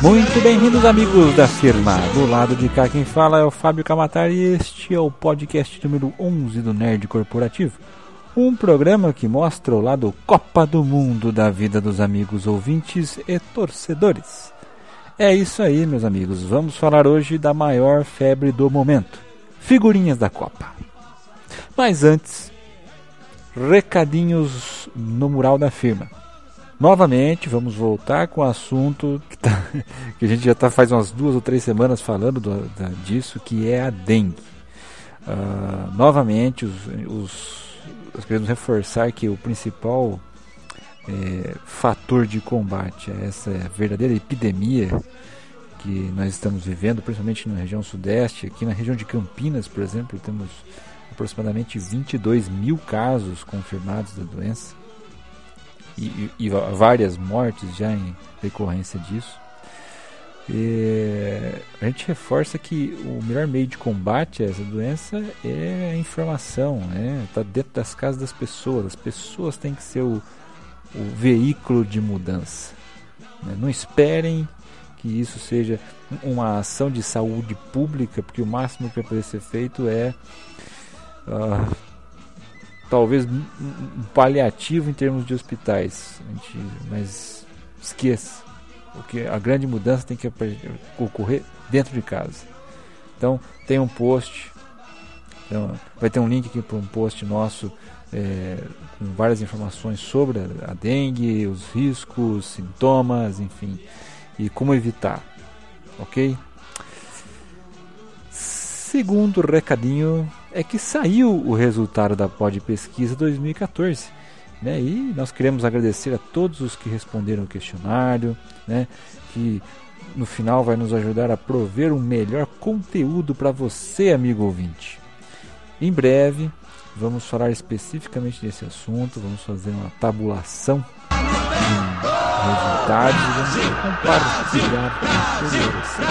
Muito bem-vindos, amigos da firma. Do lado de cá, quem fala é o Fábio Camatar e este é o podcast número 11 do Nerd Corporativo. Um programa que mostra o lado Copa do Mundo da vida dos amigos ouvintes e torcedores. É isso aí, meus amigos. Vamos falar hoje da maior febre do momento: figurinhas da Copa. Mas antes, recadinhos no mural da firma. Novamente, vamos voltar com o assunto que, tá, que a gente já está faz umas duas ou três semanas falando do, da, disso, que é a dengue. Uh, novamente, os, os, nós queremos reforçar que o principal é, fator de combate a essa verdadeira epidemia que nós estamos vivendo, principalmente na região sudeste, aqui na região de Campinas, por exemplo, temos aproximadamente 22 mil casos confirmados da doença e, e, várias mortes já em decorrência disso. A gente reforça que o melhor meio de combate a essa doença é a informação, né? Está dentro das casas das pessoas. As pessoas têm que ser o, o veículo de mudança. Né? Não esperem que isso seja uma ação de saúde pública, porque o máximo que vai poder ser feito é uh, talvez um paliativo em termos de hospitais, gente, mas esqueça, porque a grande mudança tem que ocorrer dentro de casa. Então tem um post, então, vai ter um link aqui para um post nosso é, com várias informações sobre a dengue, os riscos, sintomas, enfim, e como evitar, ok? Segundo recadinho é que saiu o resultado da Pod Pesquisa 2014. Né? E nós queremos agradecer a todos os que responderam o questionário, né? que no final vai nos ajudar a prover um melhor conteúdo para você, amigo ouvinte. Em breve, vamos falar especificamente desse assunto, vamos fazer uma tabulação de resultados e vamos compartilhar com vocês.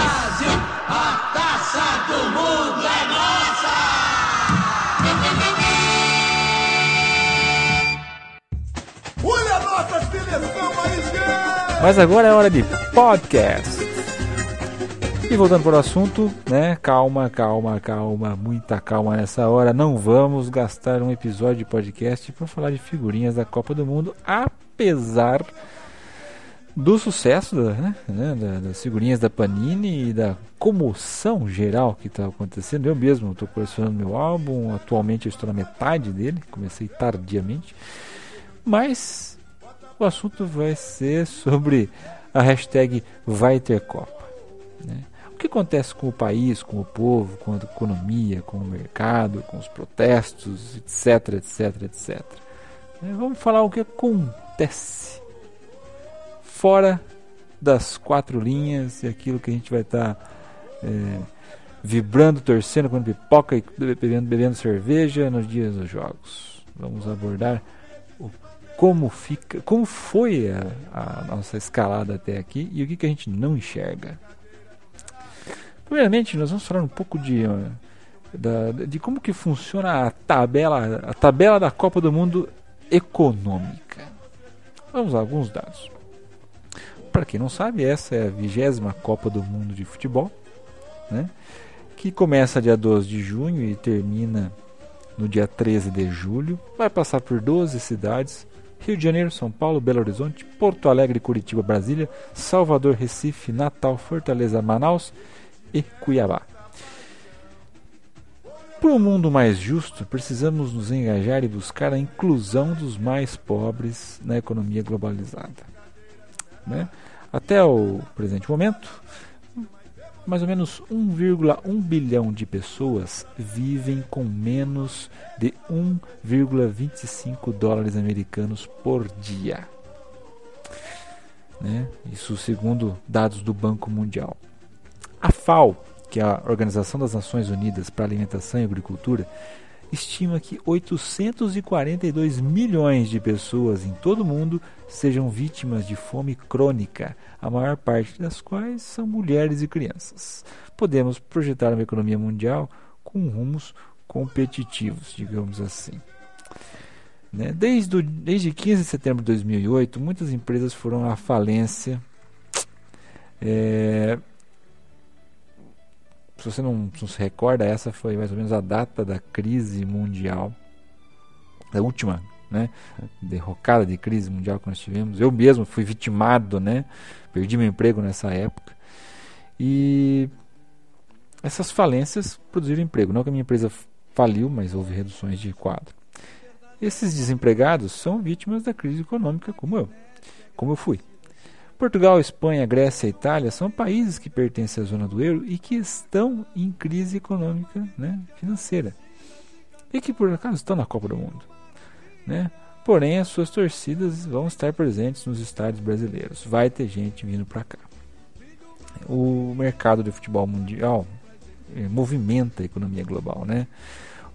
A taça do mundo Mas agora é hora de podcast. E voltando para o assunto, né? Calma, calma, calma, muita calma nessa hora. Não vamos gastar um episódio de podcast para falar de figurinhas da Copa do Mundo, apesar do sucesso né, né, das figurinhas da Panini e da comoção geral que está acontecendo. Eu mesmo estou colecionando meu álbum, atualmente eu estou na metade dele, comecei tardiamente, mas o assunto vai ser sobre a hashtag Vai Ter Copa. Né? O que acontece com o país, com o povo, com a economia, com o mercado, com os protestos, etc, etc, etc. Né? Vamos falar o que acontece fora das quatro linhas e aquilo que a gente vai estar tá, é, vibrando, torcendo, quando pipoca e bebendo, bebendo cerveja nos dias dos jogos. Vamos abordar como fica, como foi a, a nossa escalada até aqui e o que, que a gente não enxerga. Primeiramente, nós vamos falar um pouco de, da, de como que funciona a tabela, a tabela da Copa do Mundo econômica. Vamos a alguns dados. Para quem não sabe, essa é a vigésima Copa do Mundo de Futebol, né? que começa dia 12 de junho e termina no dia 13 de julho. Vai passar por 12 cidades Rio de Janeiro, São Paulo, Belo Horizonte, Porto Alegre, Curitiba, Brasília, Salvador, Recife, Natal, Fortaleza, Manaus e Cuiabá. Para um mundo mais justo, precisamos nos engajar e buscar a inclusão dos mais pobres na economia globalizada. Né? Até o presente momento, mais ou menos 1,1 bilhão de pessoas vivem com menos de 1,25 dólares americanos por dia. Né? Isso segundo dados do Banco Mundial. A FAO, que é a Organização das Nações Unidas para a Alimentação e Agricultura, estima que 842 milhões de pessoas em todo o mundo sejam vítimas de fome crônica, a maior parte das quais são mulheres e crianças. Podemos projetar uma economia mundial com rumos competitivos, digamos assim. Né? Desde, o, desde 15 de setembro de 2008, muitas empresas foram à falência É, se você não, se recorda, essa foi mais ou menos a data da crise mundial, da última né, derrocada de crise mundial que nós tivemos. Eu mesmo fui vitimado, né, perdi meu emprego nessa época. E essas falências produziram emprego. Não que a minha empresa faliu, mas houve reduções de quadro. Esses desempregados são vítimas da crise econômica, como eu, como eu fui. Portugal, Espanha, Grécia e Itália são países que pertencem à zona do euro e que estão em crise econômica né, financeira. E que por acaso estão na Copa do Mundo. Né? Porém, as suas torcidas vão estar presentes nos estádios brasileiros. Vai ter gente vindo para cá. O mercado de futebol mundial eh, movimenta a economia global, né?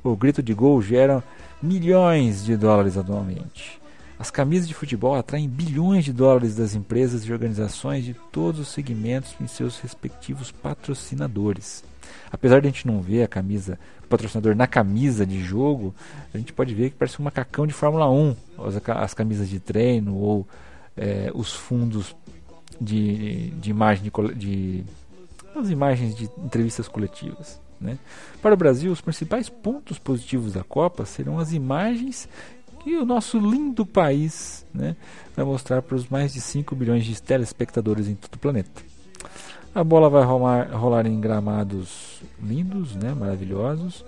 O grito de gol gera milhões de dólares anualmente. As camisas de futebol atraem bilhões de dólares das empresas e organizações de todos os segmentos em seus respectivos patrocinadores. Apesar de a gente não ver a camisa, o patrocinador na camisa de jogo, a gente pode ver que parece um macacão de Fórmula 1, as, as camisas de treino ou é, os fundos de, de imagem de, de as imagens de entrevistas coletivas. Né? Para o Brasil, os principais pontos positivos da Copa serão as imagens que o nosso lindo país né, vai mostrar para os mais de 5 bilhões de telespectadores em todo o planeta. A bola vai rolar, rolar em gramados lindos, né, maravilhosos,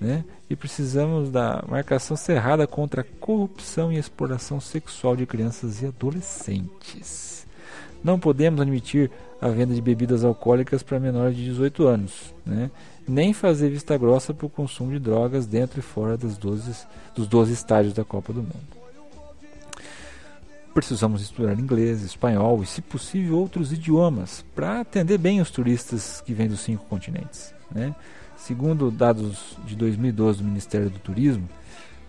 né, e precisamos da marcação cerrada contra a corrupção e exploração sexual de crianças e adolescentes. Não podemos admitir a venda de bebidas alcoólicas para menores de 18 anos, né? Nem fazer vista grossa para o consumo de drogas dentro e fora das 12, dos 12 estádios da Copa do Mundo. Precisamos estudar inglês, espanhol e, se possível, outros idiomas para atender bem os turistas que vêm dos cinco continentes. Né? Segundo dados de 2012 do Ministério do Turismo,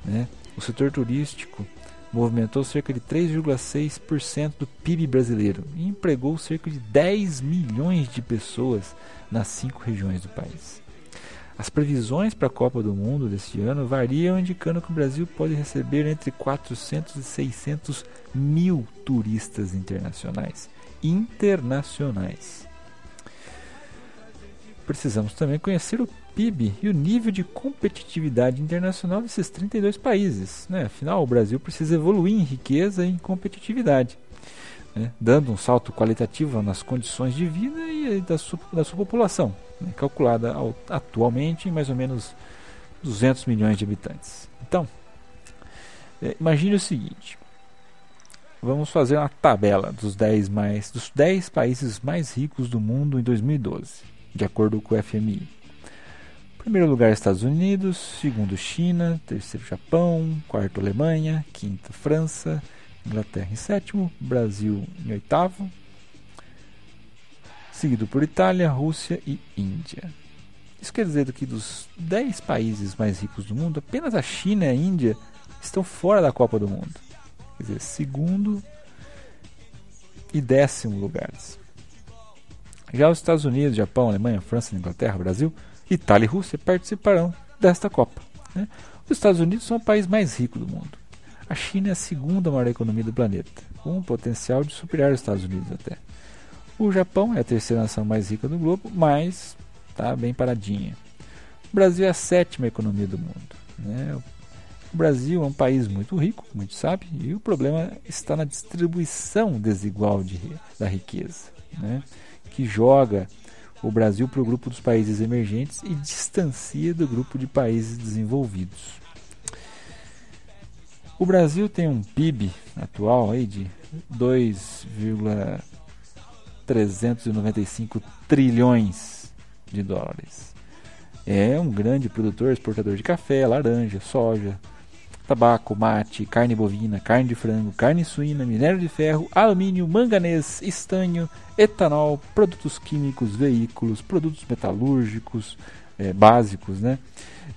né, o setor turístico movimentou cerca de 3,6% do PIB brasileiro e empregou cerca de 10 milhões de pessoas nas cinco regiões do país. As previsões para a Copa do Mundo deste ano variam, indicando que o Brasil pode receber entre 400 e 600 mil turistas internacionais. Internacionais. Precisamos também conhecer o PIB e o nível de competitividade internacional desses 32 países. Né? Afinal, o Brasil precisa evoluir em riqueza e em competitividade, né? dando um salto qualitativo nas condições de vida e da sua, da sua população, né? calculada ao, atualmente em mais ou menos 200 milhões de habitantes. Então, é, imagine o seguinte: vamos fazer uma tabela dos 10, mais, dos 10 países mais ricos do mundo em 2012, de acordo com o FMI. Primeiro lugar, Estados Unidos. Segundo, China. Terceiro, Japão. Quarto, Alemanha. Quinto, França. Inglaterra em sétimo. Brasil em oitavo. Seguido por Itália, Rússia e Índia. Isso quer dizer que dos 10 países mais ricos do mundo, apenas a China e a Índia estão fora da Copa do Mundo. Quer dizer, segundo e décimo lugares. Já os Estados Unidos, Japão, Alemanha, França, Inglaterra, Brasil Itália e Rússia participarão desta Copa. Né? Os Estados Unidos são o país mais rico do mundo. A China é a segunda maior economia do planeta, com um potencial de superar os Estados Unidos até. O Japão é a terceira nação mais rica do globo, mas está bem paradinha. O Brasil é a sétima economia do mundo. Né? O Brasil é um país muito rico, muito sabe, e o problema está na distribuição desigual de, da riqueza, né? que joga o Brasil para o grupo dos países emergentes e distancia do grupo de países desenvolvidos. O Brasil tem um PIB atual aí de 2,395 trilhões de dólares. É um grande produtor, exportador de café, laranja, soja, tabaco, mate, carne bovina, carne de frango, carne suína, minério de ferro, alumínio, manganês, estanho, etanol, produtos químicos, veículos, produtos metalúrgicos é, básicos, né?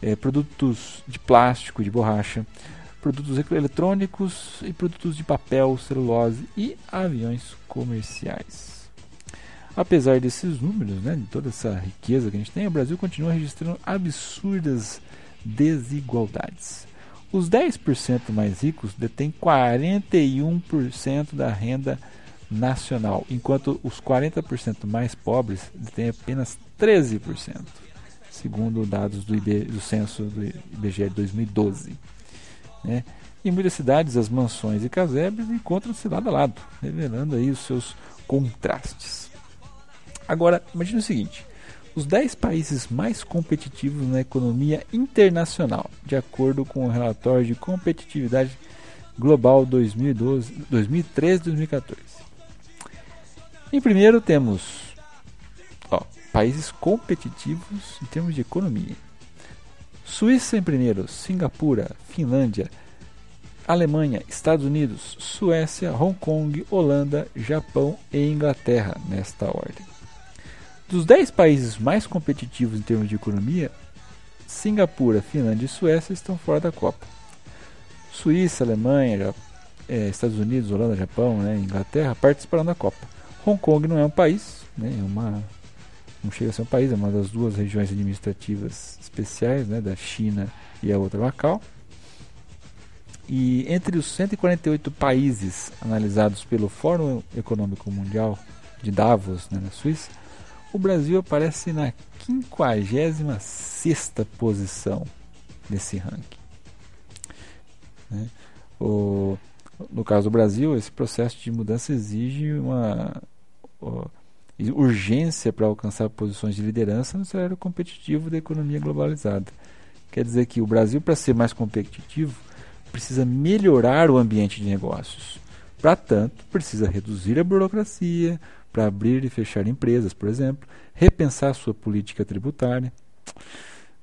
É, produtos de plástico, de borracha, produtos eletrônicos e produtos de papel, celulose e aviões comerciais. Apesar desses números, né, de toda essa riqueza que a gente tem, o Brasil continua registrando absurdas desigualdades. Os 10% mais ricos detêm 41% da renda nacional, enquanto os 40% mais pobres têm apenas 13%, segundo dados do, IB, do censo do IBGE de 2012. Né? Em muitas cidades, as mansões e casebres encontram-se lado a lado, revelando aí os seus contrastes. Agora, imagine o seguinte: os 10 países mais competitivos na economia internacional, de acordo com o relatório de competitividade global 2013-2014. Em primeiro temos ó, países competitivos em termos de economia. Suíça em primeiro, Singapura, Finlândia, Alemanha, Estados Unidos, Suécia, Hong Kong, Holanda, Japão e Inglaterra, nesta ordem. Dos 10 países mais competitivos em termos de economia, Singapura, Finlândia e Suécia estão fora da Copa. Suíça, Alemanha, é, Estados Unidos, Holanda, Japão, né, Inglaterra participaram da Copa. Hong Kong não é um país, né, é uma, não chega a ser um país, é uma das duas regiões administrativas especiais né, da China e a outra Macau. E entre os 148 países analisados pelo Fórum Econômico Mundial de Davos, né, na Suíça, o Brasil aparece na 56 posição nesse ranking. Né? O, no caso do Brasil, esse processo de mudança exige uma urgência para alcançar posições de liderança no cenário competitivo da economia globalizada. Quer dizer que o Brasil, para ser mais competitivo, precisa melhorar o ambiente de negócios. Para tanto, precisa reduzir a burocracia para abrir e fechar empresas, por exemplo, repensar sua política tributária.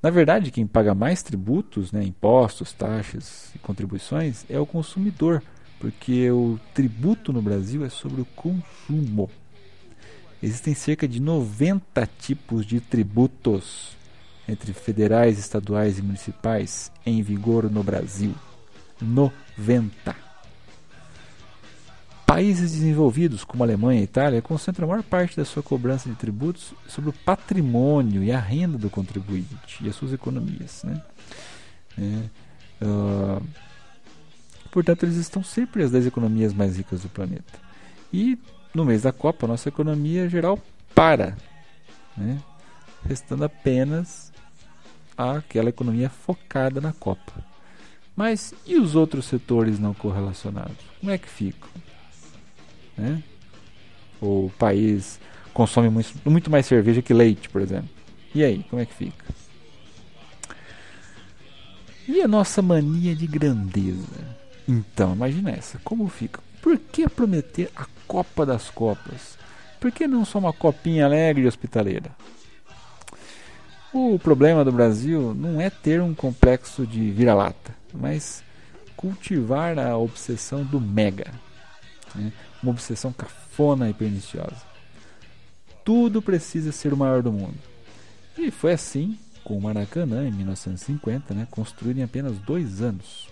Na verdade, quem paga mais tributos, né, impostos, taxas e contribuições, é o consumidor, porque o tributo no Brasil é sobre o consumo. Existem cerca de 90 tipos de tributos entre federais, estaduais e municipais em vigor no Brasil. 90. Países desenvolvidos, como Alemanha e Itália, concentram a maior parte da sua cobrança de tributos sobre o patrimônio e a renda do contribuinte e as suas economias. Né? É, uh, portanto, eles estão sempre as 10 economias mais ricas do planeta. E no mês da Copa, nossa economia geral para, né? restando apenas aquela economia focada na Copa. Mas e os outros setores não correlacionados? Como é que ficam? Né? O país consome muito, muito mais cerveja que leite, por exemplo. E aí, como é que fica? E a nossa mania de grandeza? Então, imagina essa, como fica? Por que prometer a Copa das Copas? Por que não só uma copinha alegre e hospitaleira? O problema do Brasil não é ter um complexo de vira-lata, mas cultivar a obsessão do mega. Né? Uma obsessão cafona e perniciosa. Tudo precisa ser o maior do mundo. E foi assim com o Maracanã em 1950, né? construído em apenas dois anos.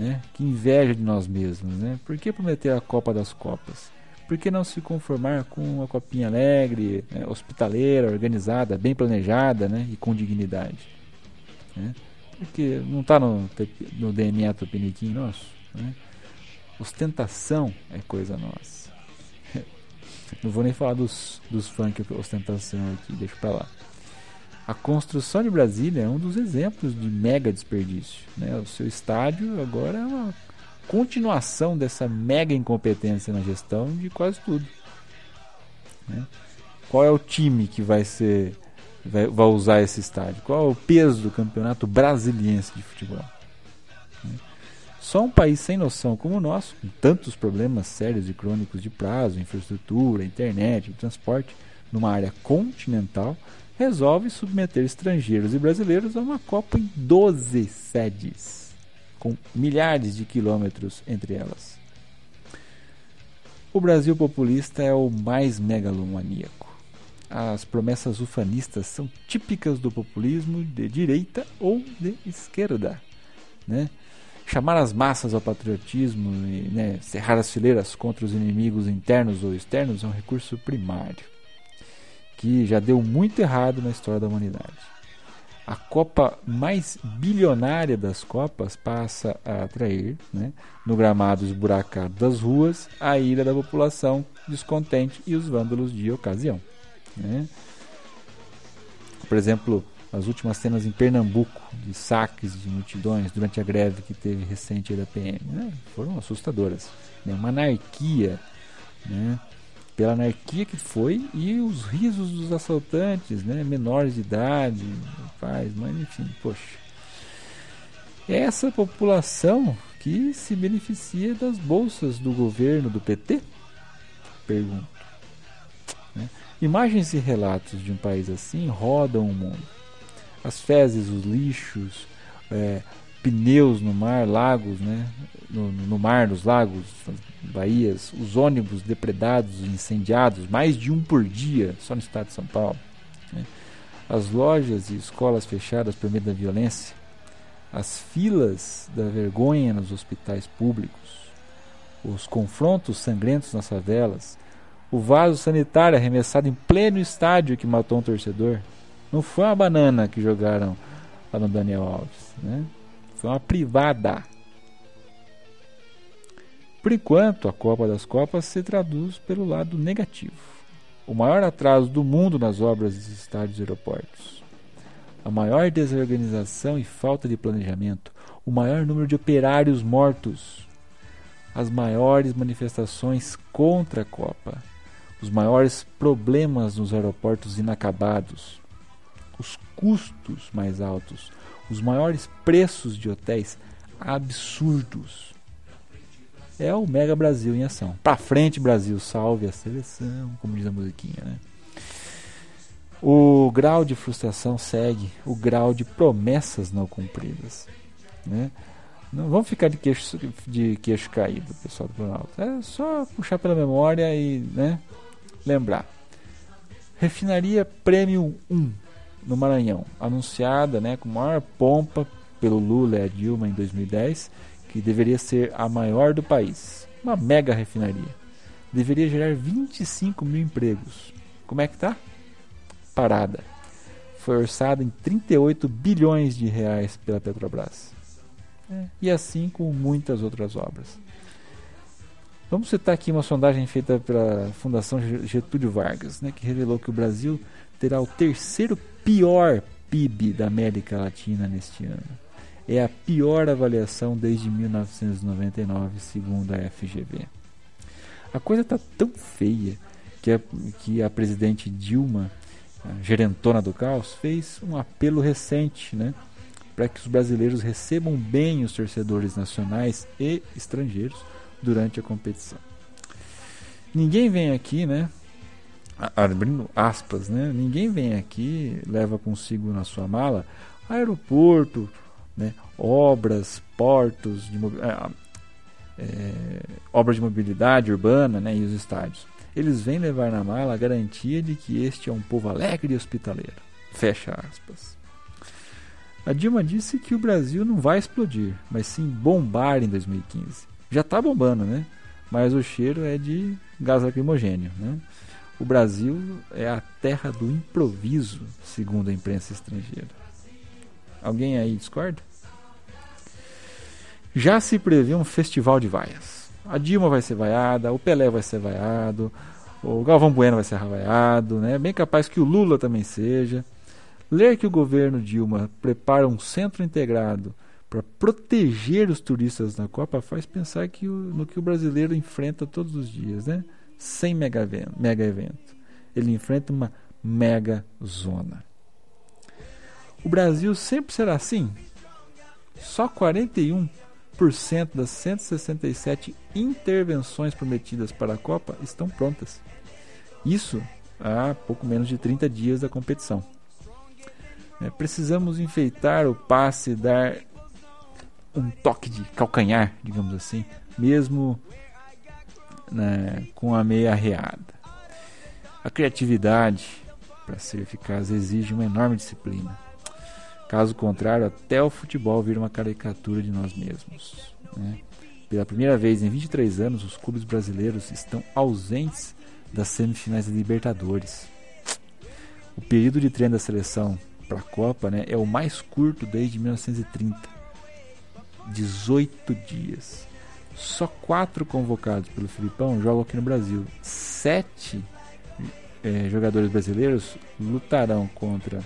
Né? Que inveja de nós mesmos. Né? Por que prometer a Copa das Copas? Por que não se conformar com uma copinha alegre, né? hospitaleira, organizada, bem planejada né? e com dignidade? Né? Porque não está no, no DNA tupiniquim nosso. Né? Ostentação é coisa nossa. Não vou nem falar dos, dos funk ostentação aqui, deixa pra lá. A construção de Brasília é um dos exemplos de mega desperdício. Né? O seu estádio agora é uma continuação dessa mega incompetência na gestão de quase tudo. Né? Qual é o time que vai ser vai, vai usar esse estádio? Qual é o peso do campeonato brasiliense de futebol? Só um país sem noção como o nosso, com tantos problemas sérios e crônicos de prazo, infraestrutura, internet, transporte, numa área continental, resolve submeter estrangeiros e brasileiros a uma Copa em 12 sedes, com milhares de quilômetros entre elas. O Brasil populista é o mais megalomaníaco. As promessas ufanistas são típicas do populismo de direita ou de esquerda. Né? chamar as massas ao patriotismo e né, cerrar as fileiras contra os inimigos internos ou externos é um recurso primário, que já deu muito errado na história da humanidade. a Copa mais bilionária das Copas passa a atrair, né, no gramado esburacado das ruas, a ira da população descontente e os vândalos de ocasião. Né. Por exemplo, as últimas cenas em Pernambuco de saques de multidões durante a greve que teve recente da PM né, foram assustadoras. Né, uma anarquia, né, pela anarquia que foi e os risos dos assaltantes, né, menores de idade, pais, mas enfim, poxa. Essa população que se beneficia das bolsas do governo do PT? Pergunto. Né? Imagens e relatos de um país assim rodam o mundo. As fezes, os lixos, é, pneus no mar, lagos, né? no, no mar, nos lagos, baías, os ônibus depredados, incendiados, mais de um por dia, só no estado de São Paulo. Né? As lojas e escolas fechadas por medo da violência, as filas da vergonha nos hospitais públicos, os confrontos sangrentos nas favelas, o vaso sanitário arremessado em pleno estádio que matou um torcedor. Não foi uma banana que jogaram lá no Daniel Alves, né? Foi uma privada. Por enquanto, a Copa das Copas se traduz pelo lado negativo. O maior atraso do mundo nas obras dos estádios e aeroportos. A maior desorganização e falta de planejamento. O maior número de operários mortos. As maiores manifestações contra a Copa. Os maiores problemas nos aeroportos inacabados. Os custos mais altos. Os maiores preços de hotéis absurdos é o Mega Brasil em ação. Pra frente, Brasil, salve a seleção, como diz a musiquinha, né? O grau de frustração segue o grau de promessas não cumpridas, né? Não vamos ficar de queixo, de queixo caído, pessoal do Planalto. É só puxar pela memória e né, lembrar. Refinaria Premium 1 no Maranhão, anunciada né, com maior pompa pelo Lula e a Dilma em 2010 que deveria ser a maior do país, uma mega refinaria, deveria gerar 25 mil empregos. Como é que tá? Parada. Foi orçada em 38 bilhões de reais pela Petrobras. É. E assim com muitas outras obras. Vamos citar aqui uma sondagem feita pela Fundação Getúlio Vargas, né, que revelou que o Brasil terá o terceiro pior PIB da América Latina neste ano é a pior avaliação desde 1999, segundo a FGV. A coisa está tão feia que a, que a presidente Dilma, gerentona do caos, fez um apelo recente né, para que os brasileiros recebam bem os torcedores nacionais e estrangeiros durante a competição. Ninguém vem aqui, né? Abrindo aspas, né? Ninguém vem aqui, leva consigo na sua mala aeroporto, né? obras, portos, de, é, é, obras de mobilidade urbana né? e os estádios. Eles vêm levar na mala a garantia de que este é um povo alegre e hospitaleiro. Fecha aspas. A Dilma disse que o Brasil não vai explodir, mas sim bombar em 2015. Já está bombando, né? Mas o cheiro é de gás lacrimogênio, né? O Brasil é a terra do improviso, segundo a imprensa estrangeira. Alguém aí discorda? Já se prevê um festival de vaias. A Dilma vai ser vaiada, o Pelé vai ser vaiado, o Galvão Bueno vai ser vaiado, né? Bem capaz que o Lula também seja. Ler que o governo Dilma prepara um centro integrado para proteger os turistas na Copa faz pensar que o, no que o brasileiro enfrenta todos os dias, né? Sem mega evento, mega evento. Ele enfrenta uma mega zona. O Brasil sempre será assim? Só 41% das 167 intervenções prometidas para a Copa estão prontas. Isso há pouco menos de 30 dias da competição. É, precisamos enfeitar o passe dar um toque de calcanhar, digamos assim, mesmo né, com a meia arreada. A criatividade, para ser eficaz, exige uma enorme disciplina. Caso contrário, até o futebol vira uma caricatura de nós mesmos. Né? Pela primeira vez em 23 anos, os clubes brasileiros estão ausentes das semifinais da Libertadores. O período de treino da seleção para a Copa né, é o mais curto desde 1930. 18 dias. Só quatro convocados pelo Filipão jogam aqui no Brasil. Sete é, jogadores brasileiros lutarão contra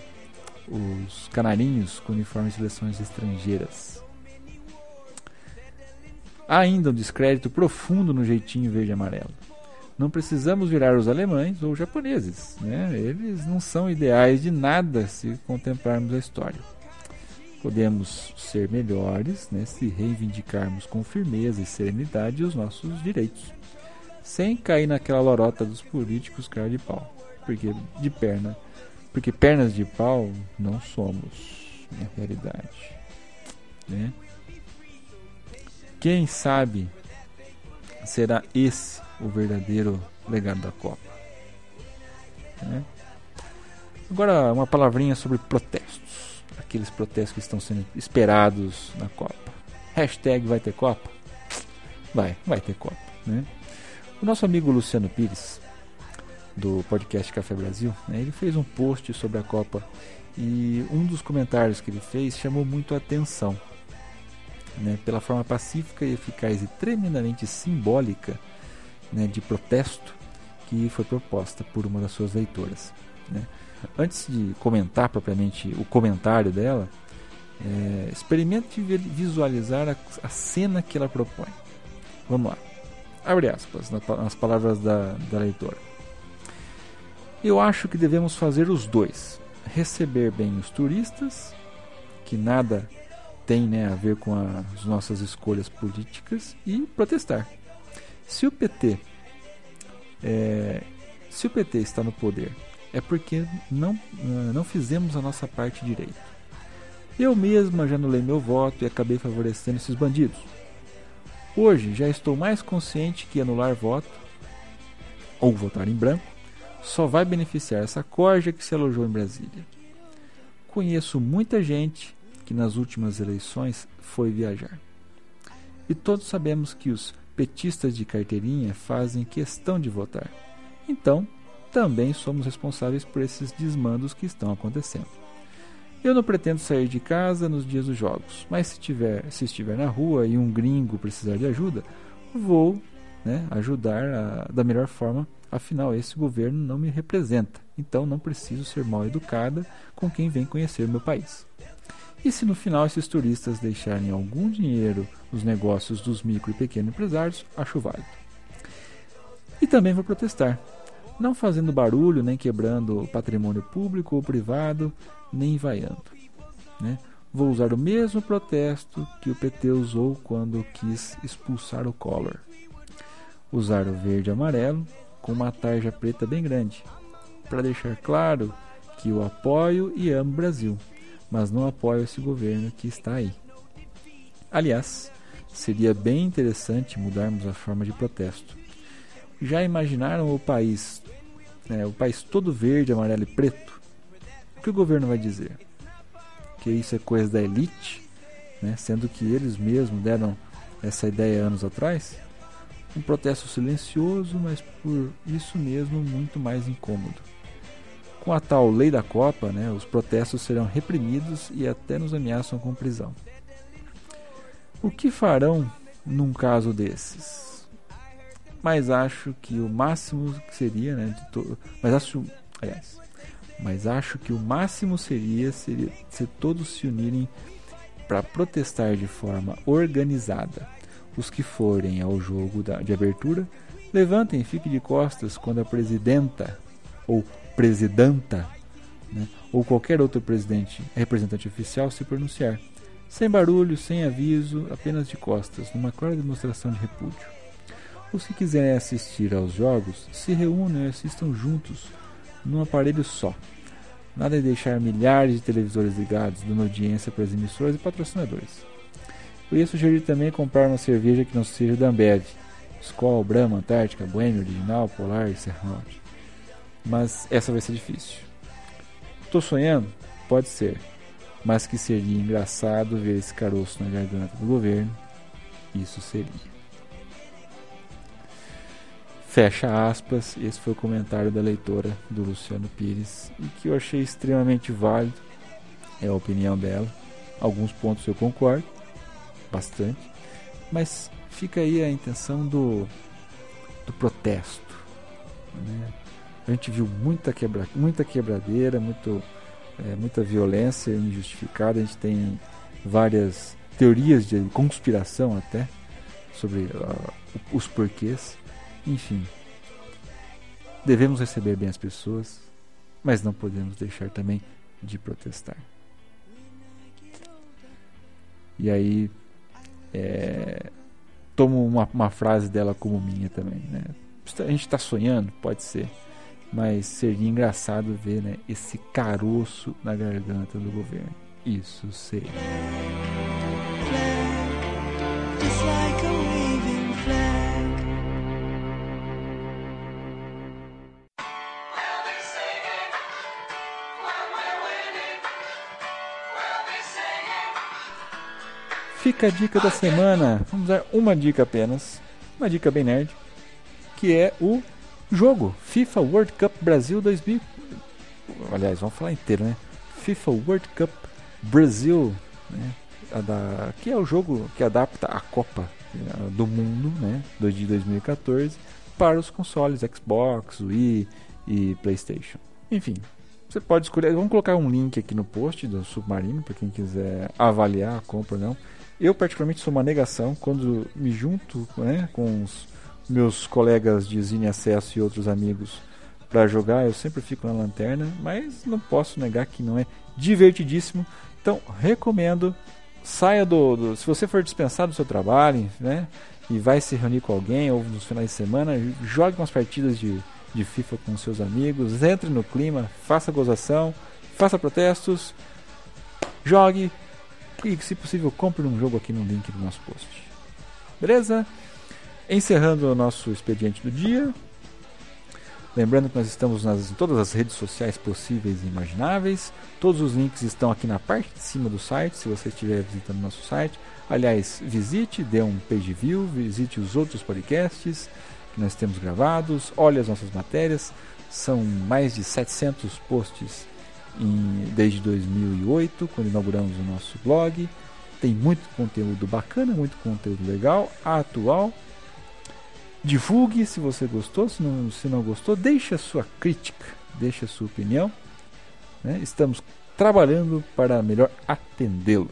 os canarinhos com uniformes de seleções estrangeiras. Há ainda um descrédito profundo no jeitinho verde e amarelo. Não precisamos virar os alemães ou japoneses, né? eles não são ideais de nada se contemplarmos a história. Podemos ser melhores né, se reivindicarmos com firmeza e serenidade os nossos direitos, sem cair naquela lorota dos políticos cara de pau, porque de perna, porque pernas de pau não somos na realidade, né? Quem sabe será esse o verdadeiro legado da Copa. Né? Agora, uma palavrinha sobre protestos. Aqueles protestos que estão sendo esperados na Copa. Hashtag vai ter Copa? Vai, vai ter Copa. Né? O nosso amigo Luciano Pires, do podcast Café Brasil, né, ele fez um post sobre a Copa e um dos comentários que ele fez chamou muito a atenção né, pela forma pacífica e eficaz e tremendamente simbólica né, de protesto que foi proposta por uma das suas leitoras. Né. Antes de comentar propriamente o comentário dela, é, experimente visualizar a, a, cena que ela propõe. Vamos lá. Abre aspas nas palavras da, da leitora. Eu acho que devemos fazer os dois. Receber bem os turistas, que nada tem né, a ver com a, as nossas escolhas políticas e protestar. Se o PT é, se o PT está no poder, é porque não, não fizemos a nossa parte direito. Eu mesma já anulei meu voto e acabei favorecendo esses bandidos. Hoje já estou mais consciente que anular voto ou votar em branco só vai beneficiar essa corja que se alojou em Brasília. Conheço muita gente que nas últimas eleições foi viajar. E todos sabemos que os petistas de carteirinha fazem questão de votar. Então, também somos responsáveis por esses desmandos que estão acontecendo. Eu não pretendo sair de casa nos dias dos jogos, mas se, tiver, se estiver na rua e um gringo precisar de ajuda, vou né, ajudar a, da melhor forma, afinal esse governo não me representa, então não preciso ser mal educada com quem vem conhecer meu país. E se no final esses turistas deixarem algum dinheiro nos negócios dos micro e pequenos empresários, acho válido. E também vou protestar, não fazendo barulho, nem quebrando patrimônio público ou privado, nem vaiando. Né? Vou usar o mesmo protesto que o PT usou quando quis expulsar o Collor. Usar o verde e amarelo com uma tarja preta bem grande, para deixar claro que eu apoio e amo o Brasil mas não apoio esse governo que está aí. Aliás, seria bem interessante mudarmos a forma de protesto. Já imaginaram o país, né, o país todo verde, amarelo e preto? O que o governo vai dizer? Que isso é coisa da elite, né, sendo que eles mesmos deram essa ideia anos atrás? Um protesto silencioso, mas por isso mesmo muito mais incômodo. Com a tal lei da Copa, né, os protestos serão reprimidos e até nos ameaçam com prisão. O que farão num caso desses? Mas acho que o máximo seria, né, to... mas acho, aliás, mas acho que o máximo seria, seria se todos se unirem para protestar de forma organizada. Os que forem ao jogo da, de abertura, levantem e fiquem de costas quando a presidenta ou presidenta né, ou qualquer outro presidente representante oficial se pronunciar, sem barulho, sem aviso, apenas de costas, numa clara demonstração de repúdio. Que quiserem assistir aos jogos se reúnam e assistam juntos, num aparelho só. Nada de deixar milhares de televisores ligados, dando audiência para as emissoras e patrocinadores. Eu ia sugerir também comprar uma cerveja que não seja da Ambev, Skol, Brahma, Antártica, Boêmia, Original, Polar e Serra Norte mas essa vai ser difícil. Tô sonhando? Pode ser, mas que seria engraçado ver esse caroço na garganta do governo, isso seria. Fecha aspas, esse foi o comentário da leitora do Luciano Pires e que eu achei extremamente válido, É a opinião dela. Alguns pontos eu concordo, bastante. Mas fica aí a intenção do, do protesto. Né? A gente viu muita, quebra, muita quebradeira, muito, é, muita violência injustificada. A gente tem várias teorias de conspiração até sobre uh, os porquês. Enfim, devemos receber bem as pessoas, mas não podemos deixar também de protestar. E aí, é, tomo uma, uma frase dela como minha também. Né? A gente está sonhando, pode ser, mas seria engraçado ver né, esse caroço na garganta do governo. Isso seria. Fica a dica da semana. Vamos dar uma dica apenas. Uma dica bem nerd. Que é o jogo FIFA World Cup Brasil 2000. Aliás, vamos falar inteiro, né? FIFA World Cup Brasil, né? Da, que é o jogo que adapta a Copa eh, do Mundo, né? De 2014 para os consoles Xbox, Wii e PlayStation. Enfim, você pode escolher. Vamos colocar um link aqui no post do Submarino para quem quiser avaliar a compra ou não. Eu, particularmente, sou uma negação quando me junto né, com os meus colegas de Zine Acesso e outros amigos para jogar. Eu sempre fico na lanterna, mas não posso negar que não é divertidíssimo. Então, recomendo. Saia do, do se você for dispensado do seu trabalho, né, e vai se reunir com alguém ou nos finais de semana, jogue umas partidas de, de FIFA com seus amigos, entre no clima, faça gozação, faça protestos, jogue, e se possível compre um jogo aqui no link do nosso post. Beleza? Encerrando o nosso expediente do dia. Lembrando que nós estamos nas, em todas as redes sociais possíveis e imagináveis. Todos os links estão aqui na parte de cima do site, se você estiver visitando nosso site. Aliás, visite, dê um page view, visite os outros podcasts que nós temos gravados, olhe as nossas matérias. São mais de 700 posts em, desde 2008, quando inauguramos o nosso blog. Tem muito conteúdo bacana, muito conteúdo legal, atual. Divulgue se você gostou, se não, se não gostou, deixe a sua crítica, deixe a sua opinião. Né? Estamos trabalhando para melhor atendê-lo.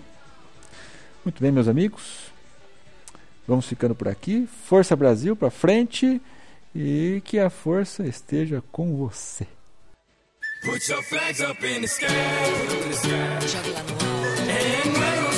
Muito bem, meus amigos. Vamos ficando por aqui. Força Brasil para frente e que a força esteja com você. Put your flags up in the sky. Up in the sky. Juggle on the wall. And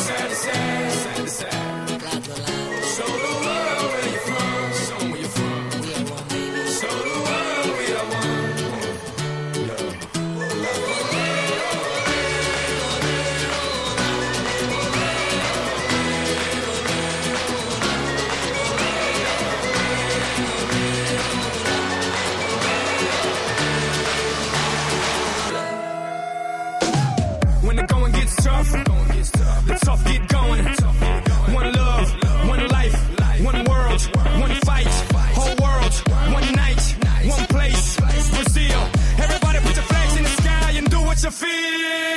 to feel.